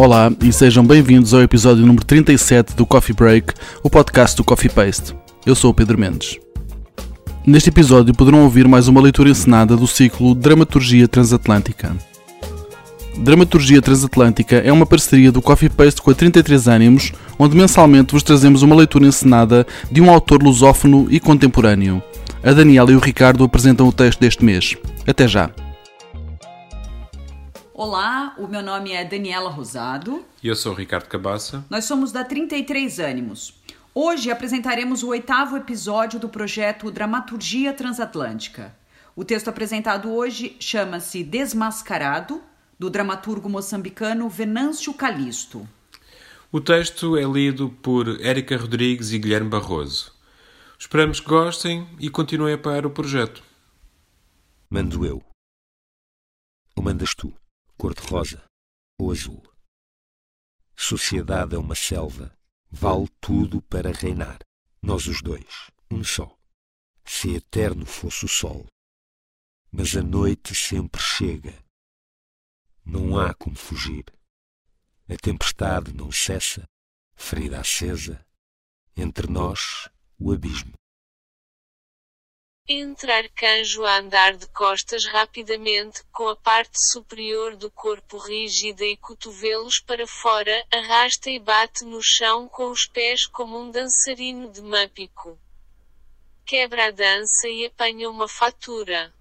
Olá e sejam bem-vindos ao episódio número 37 do Coffee Break, o podcast do Coffee Paste. Eu sou o Pedro Mendes. Neste episódio poderão ouvir mais uma leitura encenada do ciclo Dramaturgia Transatlântica. Dramaturgia Transatlântica é uma parceria do Coffee Paste com a 33 Ânimos, onde mensalmente vos trazemos uma leitura encenada de um autor lusófono e contemporâneo. A Daniela e o Ricardo apresentam o texto deste mês. Até já! Olá, o meu nome é Daniela Rosado. E eu sou o Ricardo Cabaça. Nós somos da 33 Ânimos. Hoje apresentaremos o oitavo episódio do projeto Dramaturgia Transatlântica. O texto apresentado hoje chama-se Desmascarado, do dramaturgo moçambicano Venâncio Calisto. O texto é lido por Érica Rodrigues e Guilherme Barroso. Esperamos que gostem e continuem a apoiar o projeto. Mando eu. Ou mandas tu? Cor-de-rosa ou azul. Sociedade é uma selva, vale tudo para reinar. Nós os dois, um só. Se eterno fosse o sol. Mas a noite sempre chega. Não há como fugir. A tempestade não cessa, ferida acesa. Entre nós, o abismo. Entre arcanjo a andar de costas rapidamente, com a parte superior do corpo rígida e cotovelos para fora, arrasta e bate no chão com os pés como um dançarino de mampico. Quebra a dança e apanha uma fatura.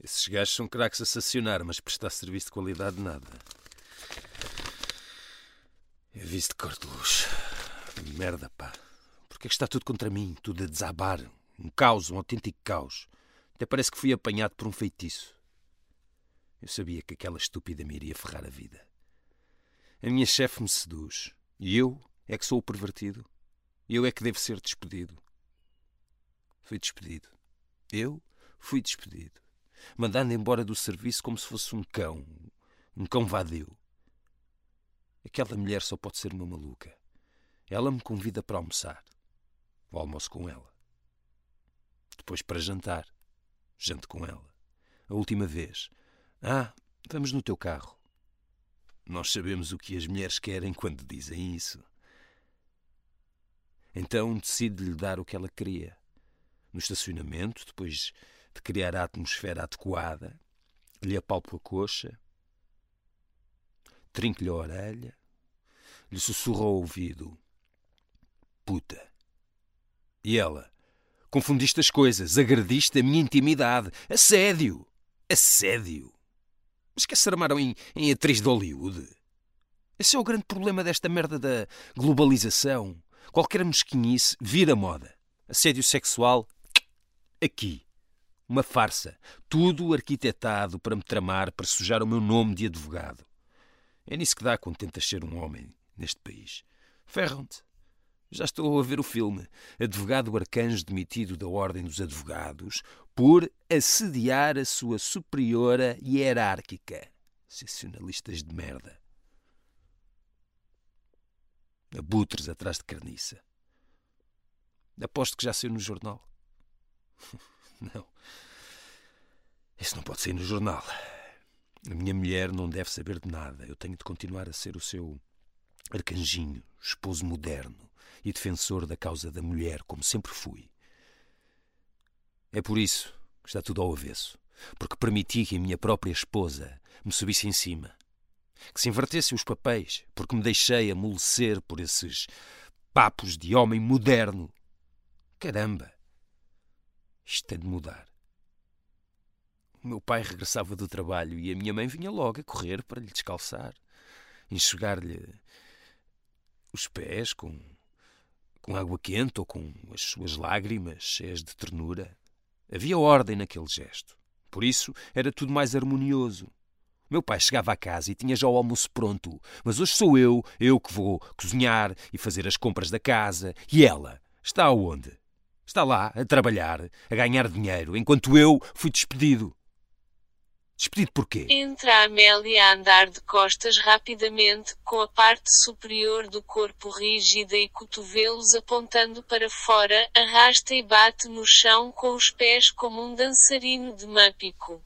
Esses gajos são craques a sacionar, mas prestar serviço de qualidade nada. É visto de cor de luz. Merda, pá. Porque é que está tudo contra mim, tudo a desabar? Um caos, um autêntico caos. Até parece que fui apanhado por um feitiço. Eu sabia que aquela estúpida me iria ferrar a vida. A minha chefe me seduz. E eu é que sou o pervertido. Eu é que devo ser despedido. Fui despedido. Eu fui despedido. Mandando embora do serviço como se fosse um cão. Um cão vadio. Aquela mulher só pode ser uma maluca. Ela me convida para almoçar. Vou almoço com ela. Depois para jantar. Janto com ela. A última vez. Ah, vamos no teu carro. Nós sabemos o que as mulheres querem quando dizem isso. Então decido lhe dar o que ela queria. No estacionamento, depois de criar a atmosfera adequada, lhe apalpo a coxa, trinco-lhe a orelha, lhe sussurro ao ouvido: Puta. E ela? Confundiste as coisas, agrediste a minha intimidade. Assédio! Assédio! Mas que se armaram em, em atriz de Hollywood? Esse é o grande problema desta merda da globalização. Qualquer mesquinhice vira moda. Assédio sexual, aqui. Uma farsa. Tudo arquitetado para me tramar, para sujar o meu nome de advogado. É nisso que dá quando tentas ser um homem neste país. Ferram-te. Já estou a ver o filme. Advogado arcanjo demitido da Ordem dos Advogados por assediar a sua superiora hierárquica. Sensacionalistas de merda. Abutres atrás de carniça. Aposto que já saiu no jornal. Não. Isso não pode sair no jornal. A minha mulher não deve saber de nada. Eu tenho de continuar a ser o seu arcanjinho, esposo moderno e defensor da causa da mulher, como sempre fui. É por isso que está tudo ao avesso, porque permiti que a minha própria esposa me subisse em cima, que se invertessem os papéis, porque me deixei amolecer por esses papos de homem moderno. Caramba! Isto tem de mudar. O meu pai regressava do trabalho e a minha mãe vinha logo a correr para lhe descalçar, enxugar-lhe os pés com com água quente ou com as suas lágrimas cheias de ternura. Havia ordem naquele gesto. Por isso era tudo mais harmonioso. Meu pai chegava a casa e tinha já o almoço pronto, mas hoje sou eu, eu que vou cozinhar e fazer as compras da casa. E ela está aonde? Está lá a trabalhar, a ganhar dinheiro, enquanto eu fui despedido. Despedido porquê? Entra a Amélia a andar de costas rapidamente, com a parte superior do corpo rígida e cotovelos apontando para fora, arrasta e bate no chão com os pés como um dançarino de mampico.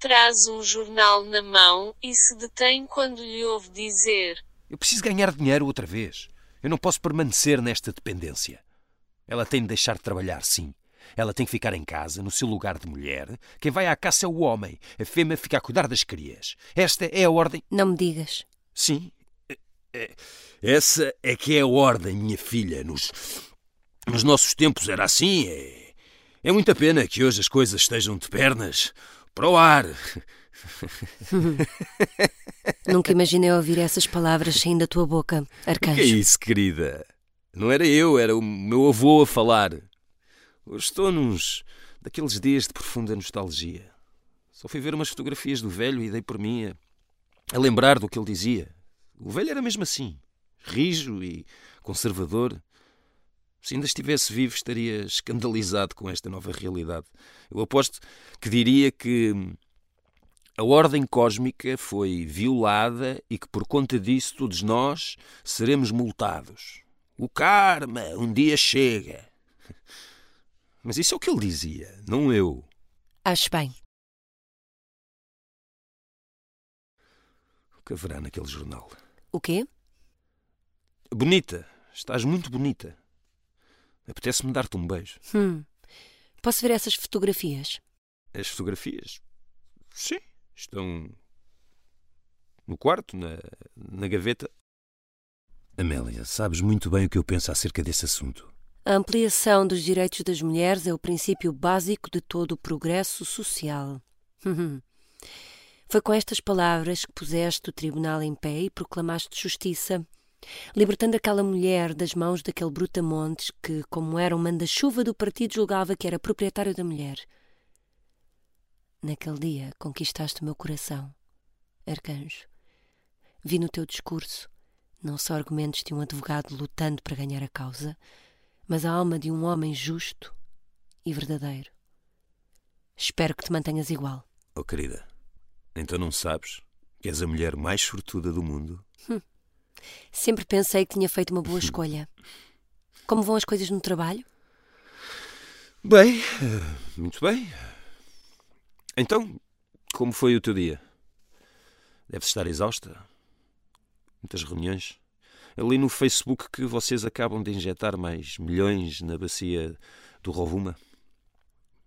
traz um jornal na mão e se detém quando lhe ouve dizer: Eu preciso ganhar dinheiro outra vez. Eu não posso permanecer nesta dependência. Ela tem de deixar de trabalhar, sim. Ela tem que ficar em casa, no seu lugar de mulher. Quem vai à caça é o homem. A fêmea fica a cuidar das crias. Esta é a ordem. Não me digas. Sim. Essa é que é a ordem, minha filha. Nos, nos nossos tempos era assim. É, é muita pena que hoje as coisas estejam de pernas para o ar. Nunca imaginei ouvir essas palavras saindo da tua boca, O que é arcanjo. isso, querida? Não era eu, era o meu avô a falar. Hoje estou nos daqueles dias de profunda nostalgia. Só fui ver umas fotografias do velho e dei por mim a, a lembrar do que ele dizia. O velho era mesmo assim, rijo e conservador. Se ainda estivesse vivo, estaria escandalizado com esta nova realidade. Eu aposto que diria que a ordem cósmica foi violada e que por conta disso todos nós seremos multados. O karma um dia chega. Mas isso é o que ele dizia, não eu. Acho bem. O que haverá naquele jornal? O quê? Bonita, estás muito bonita. Apetece-me dar-te um beijo. Hum. Posso ver essas fotografias? As fotografias? Sim, estão no quarto, na, na gaveta. Amélia, sabes muito bem o que eu penso acerca desse assunto. A ampliação dos direitos das mulheres é o princípio básico de todo o progresso social. Foi com estas palavras que puseste o tribunal em pé e proclamaste justiça, libertando aquela mulher das mãos daquele brutamontes que, como era um manda-chuva do partido, julgava que era proprietário da mulher. Naquele dia conquistaste o meu coração, arcanjo. Vi no teu discurso não só argumentos de um advogado lutando para ganhar a causa, mas a alma de um homem justo e verdadeiro. Espero que te mantenhas igual. Oh, querida, então não sabes que és a mulher mais sortuda do mundo? Sempre pensei que tinha feito uma boa escolha. Como vão as coisas no trabalho? Bem, eh, muito bem. Então, como foi o teu dia? Deves estar exausta. Muitas reuniões. Eu li no Facebook que vocês acabam de injetar mais milhões na bacia do Rovuma.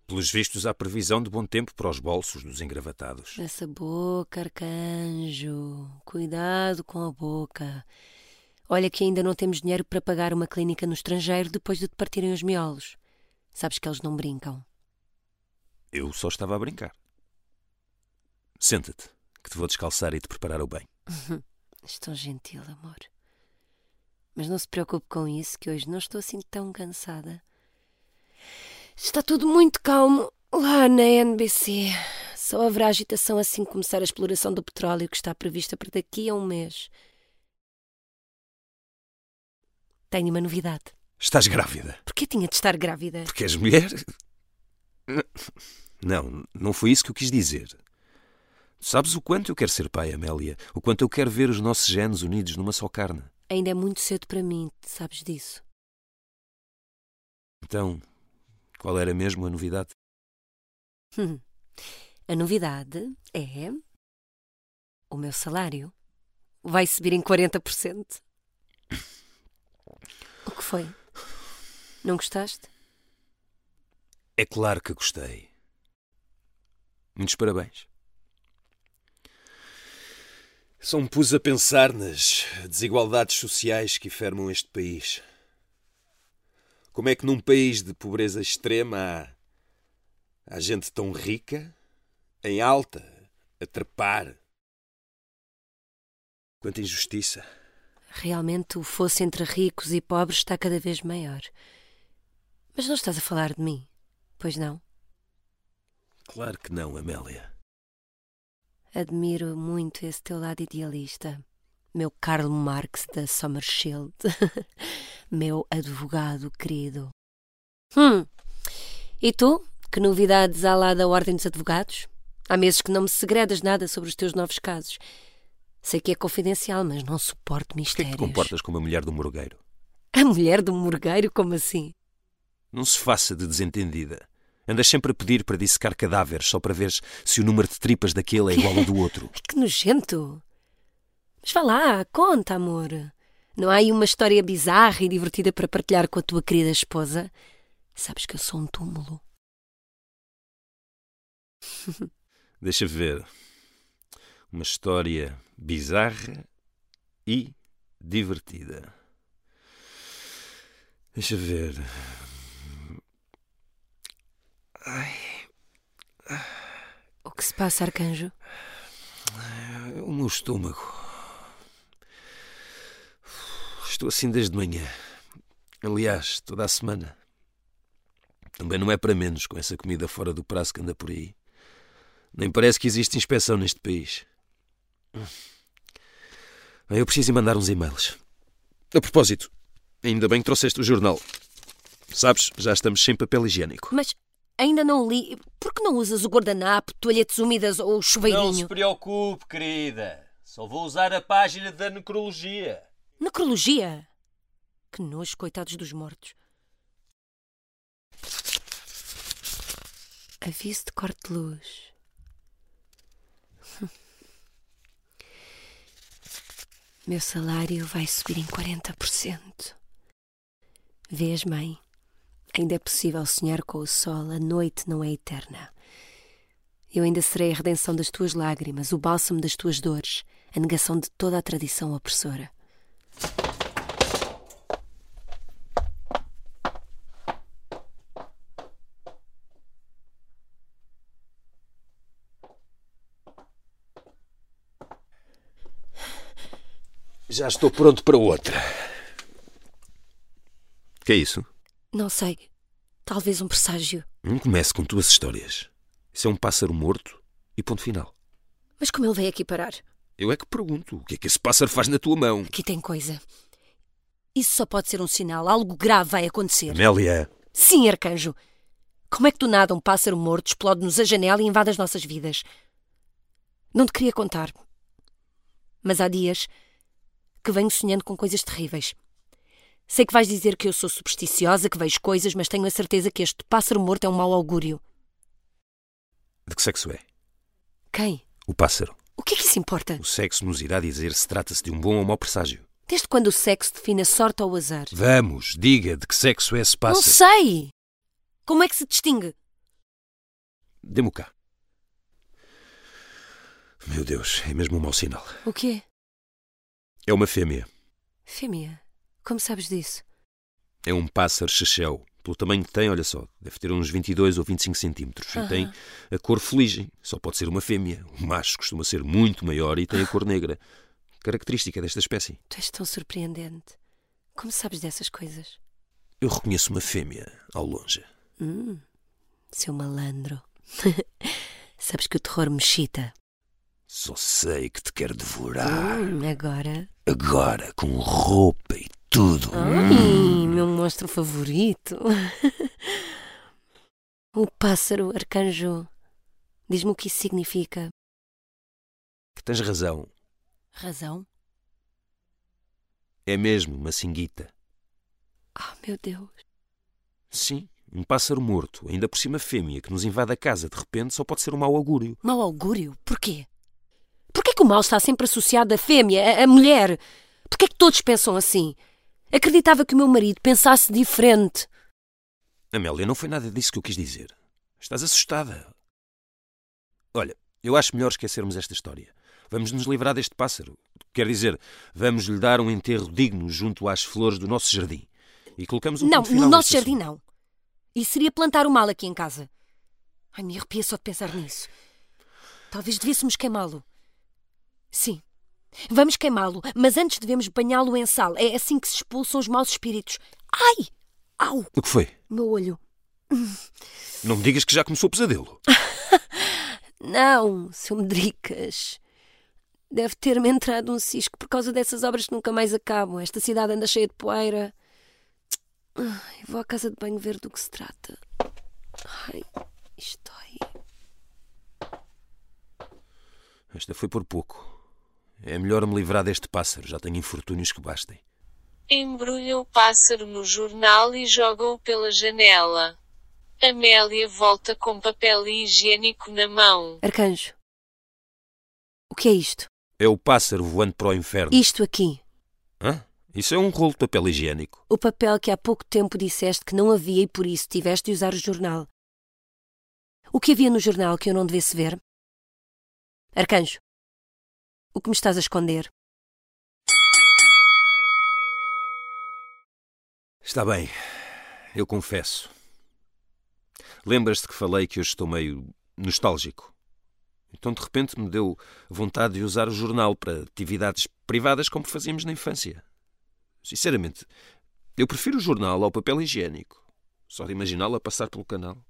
Pelos vistos, há previsão de bom tempo para os bolsos dos engravatados. Essa boca, arcanjo. Cuidado com a boca. Olha que ainda não temos dinheiro para pagar uma clínica no estrangeiro depois de te partirem os miolos. Sabes que eles não brincam. Eu só estava a brincar. Senta-te, que te vou descalçar e te preparar o bem. Tão gentil, amor. Mas não se preocupe com isso, que hoje não estou assim tão cansada. Está tudo muito calmo lá na NBC. Só haverá agitação assim que começar a exploração do petróleo que está prevista para daqui a um mês. Tenho uma novidade. Estás grávida? Porquê tinha de estar grávida? Porque és mulher? Não, não foi isso que eu quis dizer. Sabes o quanto eu quero ser pai, Amélia? O quanto eu quero ver os nossos genes unidos numa só carne. Ainda é muito cedo para mim, sabes disso. Então, qual era mesmo a novidade? Hum. A novidade é. O meu salário vai subir em 40%. O que foi? Não gostaste? É claro que gostei. Muitos parabéns. Só me pus a pensar nas desigualdades sociais que fermam este país. Como é que num país de pobreza extrema há, há gente tão rica, em alta, a trepar? Quanta injustiça. Realmente o fosso entre ricos e pobres está cada vez maior. Mas não estás a falar de mim, pois não? Claro que não, Amélia. Admiro muito esse teu lado idealista. Meu Karl Marx da Sommerschild. Meu advogado querido. Hum. E tu? Que novidades há lá da Ordem dos Advogados? Há meses que não me segredas nada sobre os teus novos casos. Sei que é confidencial, mas não suporto Porquê é que mistérios. te comportas como a mulher do morgueiro? A mulher do morgueiro, como assim? Não se faça de desentendida. Andas sempre a pedir para dissecar cadáveres só para ver se o número de tripas daquele é igual ao do outro. Ai, que nojento! Mas vá lá, conta, amor. Não há aí uma história bizarra e divertida para partilhar com a tua querida esposa? Sabes que eu sou um túmulo. Deixa ver. Uma história bizarra e divertida. Deixa ver. O que se passa, arcanjo? O meu estômago. Estou assim desde manhã. Aliás, toda a semana. Também não é para menos com essa comida fora do prazo que anda por aí. Nem parece que existe inspeção neste país. Eu preciso ir mandar uns e-mails. A propósito, ainda bem que trouxeste o jornal. Sabes, já estamos sem papel higiênico. Mas ainda não li. Por que não usas o guardanapo, toalhetes úmidas ou o Não se chuveirinho? preocupe, querida. Só vou usar a página da necrologia. Necrologia? Que nojo, coitados dos mortos. Aviso de corte de luz. Meu salário vai subir em 40%. Vês, mãe? Ainda é possível sonhar com o sol, a noite não é eterna. Eu ainda serei a redenção das tuas lágrimas, o bálsamo das tuas dores, a negação de toda a tradição opressora. Já estou pronto para outra. Que é isso? Não sei. Talvez um presságio. Não comece com tuas histórias. Isso é um pássaro morto e ponto final. Mas como ele veio aqui parar? Eu é que pergunto: o que é que esse pássaro faz na tua mão? Aqui tem coisa. Isso só pode ser um sinal. Algo grave vai acontecer. Amélia, Sim, arcanjo. Como é que do nada um pássaro morto explode-nos a janela e invade as nossas vidas? Não te queria contar. Mas há dias que venho sonhando com coisas terríveis. Sei que vais dizer que eu sou supersticiosa, que vejo coisas, mas tenho a certeza que este pássaro morto é um mau augúrio. de que sexo é? Quem? O pássaro. O que é que isso importa? O sexo nos irá dizer se trata-se de um bom ou mau presságio. Desde quando o sexo define a sorte ou o azar? Vamos, diga de que sexo é esse Não pássaro. sei! Como é que se distingue? Dê-me cá. Meu Deus, é mesmo um mau sinal. O quê? É uma fêmea. Fêmea. Como sabes disso? É um pássaro chechel. Pelo tamanho que tem, olha só, deve ter uns 22 ou 25 centímetros. E Aham. tem a cor feligem. Só pode ser uma fêmea. O macho costuma ser muito maior e tem a cor negra. Característica desta espécie. Tu és tão surpreendente. Como sabes dessas coisas? Eu reconheço uma fêmea ao longe. Hum, seu malandro. sabes que o terror me excita. Só sei que te quero devorar. Hum, agora. Agora, com roupa e tudo. Ai, meu monstro favorito. o pássaro arcanjo. Diz-me o que isso significa. Que tens razão. Razão? É mesmo uma singuita. Ah, meu Deus. Sim, um pássaro morto, ainda por cima fêmea, que nos invade a casa de repente, só pode ser um mau augúrio. Mau augúrio? Porquê? Porquê que o mal está sempre associado à fêmea, à, à mulher? Porquê que todos pensam assim? Acreditava que o meu marido pensasse diferente. Amélia, não foi nada disso que eu quis dizer. Estás assustada. Olha, eu acho melhor esquecermos esta história. Vamos nos livrar deste pássaro. Quer dizer, vamos lhe dar um enterro digno junto às flores do nosso jardim. E colocamos um não, no nosso jardim assunto. não. Isso seria plantar o mal aqui em casa. Ai, me arrepia só de pensar nisso. Talvez devêssemos queimá-lo. Sim. Vamos queimá-lo, mas antes devemos banhá-lo em sal. É assim que se expulsam os maus espíritos. Ai! Au! O que foi? Meu olho. Não me digas que já começou o pesadelo. Não, seu Medricas. Deve ter-me entrado um cisco por causa dessas obras que nunca mais acabam. Esta cidade anda cheia de poeira. Ai, vou à casa de banho ver do que se trata. Ai, isto dói. Esta foi por pouco. É melhor me livrar deste pássaro. Já tenho infortúnios que bastem. Embrulha o pássaro no jornal e joga-o pela janela. Amélia volta com papel higiênico na mão. Arcanjo. O que é isto? É o pássaro voando para o inferno. Isto aqui. Hã? Isso é um rolo de papel higiênico. O papel que há pouco tempo disseste que não havia e por isso tiveste de usar o jornal. O que havia no jornal que eu não devesse ver? Arcanjo. O que me estás a esconder? Está bem, eu confesso. Lembras-te que falei que hoje estou meio nostálgico? Então de repente me deu vontade de usar o jornal para atividades privadas como fazíamos na infância. Sinceramente, eu prefiro o jornal ao papel higiênico. Só de imaginá-lo a passar pelo canal.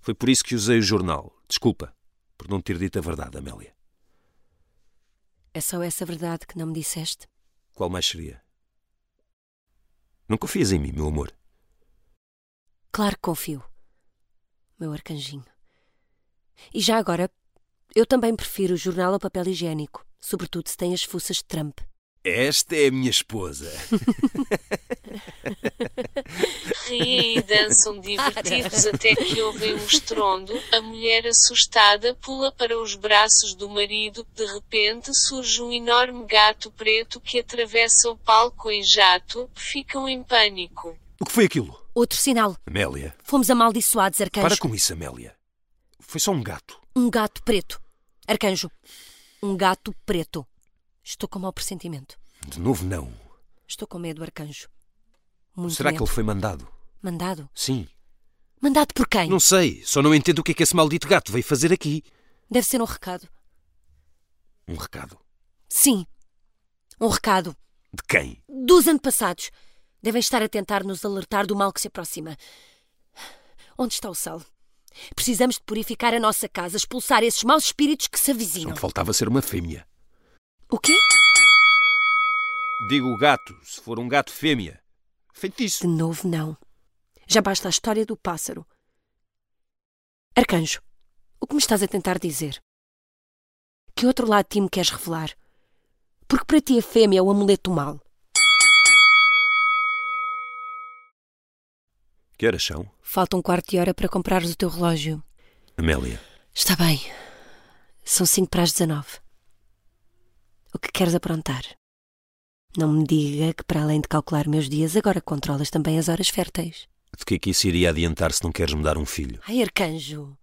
Foi por isso que usei o jornal. Desculpa por não ter dito a verdade, Amélia. É só essa verdade que não me disseste? Qual mais seria? Não confias em mim, meu amor? Claro que confio, meu arcanjinho. E já agora, eu também prefiro o jornal ao papel higiênico, sobretudo se tem as fuças de Trump. Esta é a minha esposa. Riem e dançam divertidos até que ouvem um estrondo. A mulher assustada pula para os braços do marido. De repente surge um enorme gato preto que atravessa o palco em jato. Ficam em pânico. O que foi aquilo? Outro sinal. Amélia, Fomos amaldiçoados, arcanjo. para com isso, Amélia. Foi só um gato. Um gato preto. Arcanjo. Um gato preto. Estou com mau pressentimento. De novo, não. Estou com medo, arcanjo. Muito Será que medo. ele foi mandado? Mandado? Sim. Mandado por quem? Não sei, só não entendo o que é que esse maldito gato veio fazer aqui. Deve ser um recado. Um recado. Sim. Um recado. De quem? Dos antepassados. Devem estar a tentar nos alertar do mal que se aproxima. Onde está o sal? Precisamos de purificar a nossa casa, expulsar esses maus espíritos que se avizinham. me faltava ser uma fêmea. O quê? Digo gato, se for um gato fêmea. Feitiço. De novo, não. Já basta a história do pássaro. Arcanjo, o que me estás a tentar dizer? Que outro lado de ti me queres revelar? Porque para ti a fêmea é o amuleto do mal. Que horas são? Falta um quarto de hora para comprares o teu relógio. Amélia, Está bem. São cinco para as dezenove. O que queres aprontar? Não me diga que, para além de calcular meus dias, agora controlas também as horas férteis. de que é que isso iria adiantar se não queres me dar um filho? Ai, arcanjo,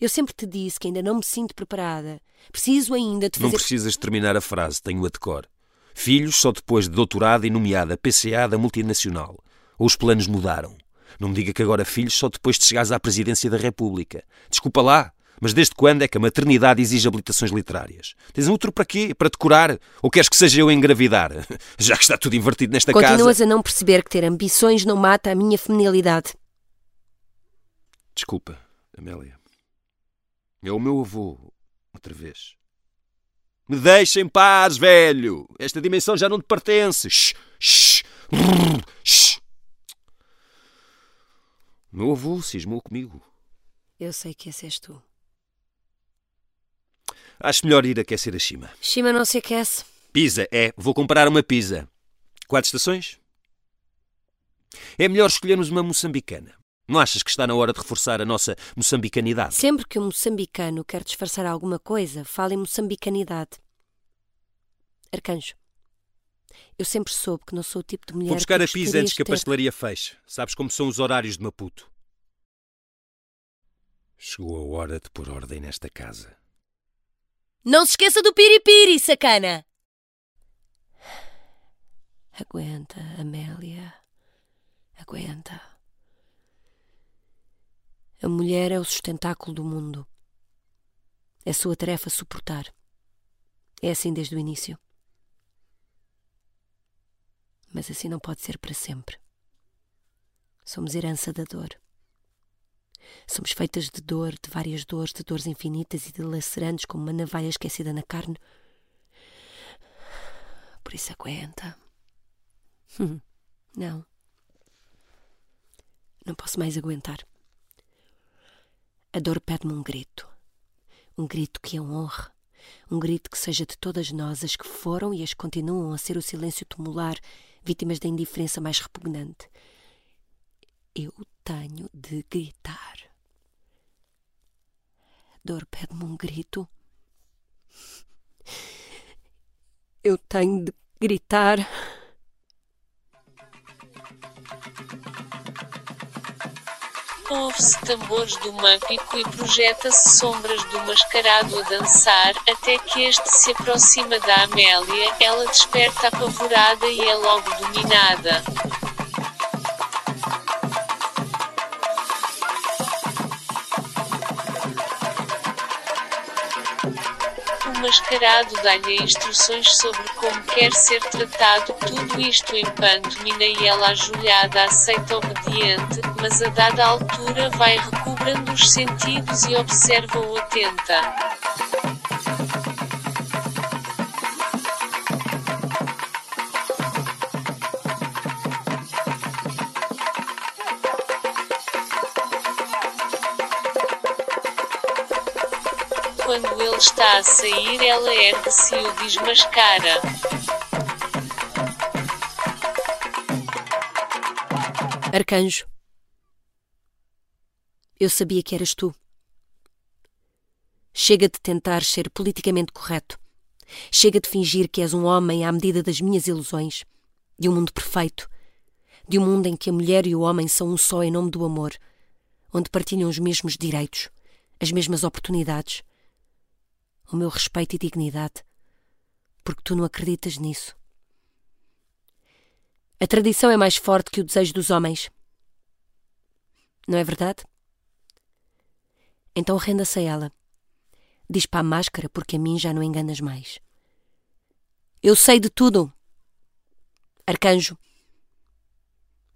eu sempre te disse que ainda não me sinto preparada. Preciso ainda de Não fazer. precisas terminar a frase, tenho-a de cor. Filhos só depois de doutorado e nomeada PCA da multinacional. Ou os planos mudaram. Não me diga que agora filhos só depois de chegares à presidência da República. Desculpa lá, mas desde quando é que a maternidade exige habilitações literárias? Tens um outro para quê? Para decorar? Ou queres que seja eu a engravidar? Já que está tudo invertido nesta casa. Continuas a não perceber que ter ambições não mata a minha feminilidade. Desculpa, Amélia. É o meu avô, outra vez. Me deixa em paz, velho! Esta dimensão já não te pertence! Shh, shh, brrr, shh. O meu avô cismou comigo. Eu sei que esse és tu. Acho melhor ir aquecer a Shima. Shima não se aquece. Pisa, é. Vou comprar uma pizza. Quatro estações? É melhor escolhermos uma moçambicana. Não achas que está na hora de reforçar a nossa moçambicanidade? Sempre que um moçambicano quer disfarçar alguma coisa, fala em moçambicanidade. Arcanjo, eu sempre soube que não sou o tipo de mulher Vou buscar que a pizza antes que a pastelaria feche. Sabes como são os horários de Maputo. Chegou a hora de pôr ordem nesta casa. Não se esqueça do piripiri, sacana! Aguenta, Amélia. Aguenta. A mulher é o sustentáculo do mundo. É sua tarefa suportar. É assim desde o início. Mas assim não pode ser para sempre. Somos herança da dor. Somos feitas de dor, de várias dores, de dores infinitas e dilacerantes como uma navalha esquecida na carne. Por isso aguenta. Hum, Não. Não posso mais aguentar. A dor pede-me um grito. Um grito que a honre. Um grito que seja de todas nós as que foram e as que continuam a ser o silêncio tumular, vítimas da indiferença mais repugnante. Eu tenho de gritar. Dor pede-me um grito. Eu tenho de gritar. Ouve-se tambores do mâmpico e projeta-se sombras do mascarado a dançar, até que este se aproxima da Amélia, ela desperta apavorada e é logo dominada. Mascarado dá-lhe instruções sobre como quer ser tratado, tudo isto em pantomina e ela ajoelhada aceita obediente, mas a dada altura vai recobrando os sentidos e observa-o atenta. Está a sair, ela ergue-se e o desmascara. Arcanjo. Eu sabia que eras tu. Chega de tentar ser politicamente correto. Chega de fingir que és um homem à medida das minhas ilusões, de um mundo perfeito, de um mundo em que a mulher e o homem são um só em nome do amor, onde partilham os mesmos direitos, as mesmas oportunidades, o meu respeito e dignidade, porque tu não acreditas nisso. A tradição é mais forte que o desejo dos homens. Não é verdade? Então renda-se a ela. Diz para a máscara porque a mim já não enganas mais. Eu sei de tudo. Arcanjo.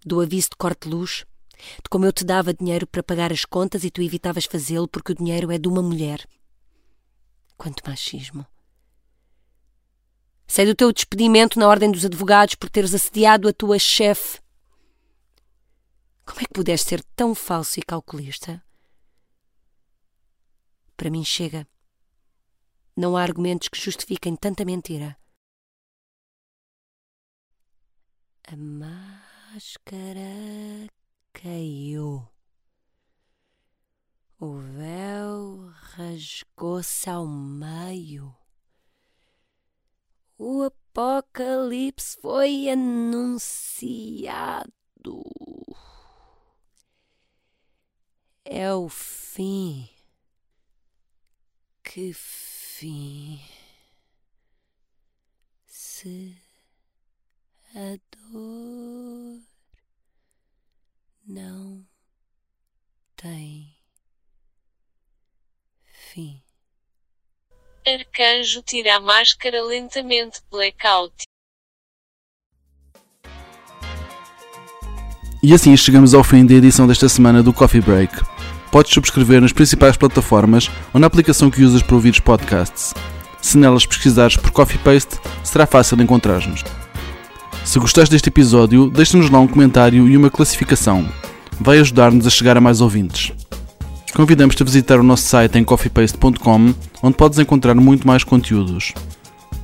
Do aviso de corte de luz, de como eu te dava dinheiro para pagar as contas e tu evitavas fazê-lo porque o dinheiro é de uma mulher. Quanto machismo. Sei do teu despedimento na ordem dos advogados por teres assediado a tua chefe. Como é que pudeste ser tão falso e calculista? Para mim chega. Não há argumentos que justifiquem tanta mentira. A máscara caiu. O véu rasgou-se ao meio. O apocalipse foi anunciado. É o fim. Que fim? Se a dor não tem fim. Arcanjo tira a máscara lentamente. Blackout. E assim chegamos ao fim da edição desta semana do Coffee Break. Podes subscrever nas principais plataformas ou na aplicação que usas para ouvir os podcasts. Se nelas pesquisares por Coffee Paste, será fácil encontrar-nos. Se gostaste deste episódio, deixa-nos lá um comentário e uma classificação. Vai ajudar-nos a chegar a mais ouvintes. Convidamos-te a visitar o nosso site em coffeepaste.com, onde podes encontrar muito mais conteúdos.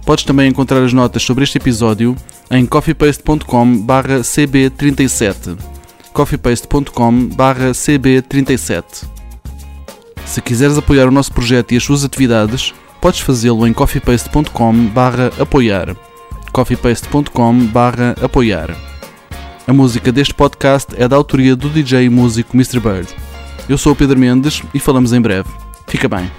Podes também encontrar as notas sobre este episódio em coffeepaste.com cb37 coffeepaste.com cb37 Se quiseres apoiar o nosso projeto e as suas atividades, podes fazê-lo em coffeepaste.com apoiar coffeepaste.com apoiar A música deste podcast é da autoria do DJ e músico Mr. Bird. Eu sou o Pedro Mendes e falamos em breve. Fica bem.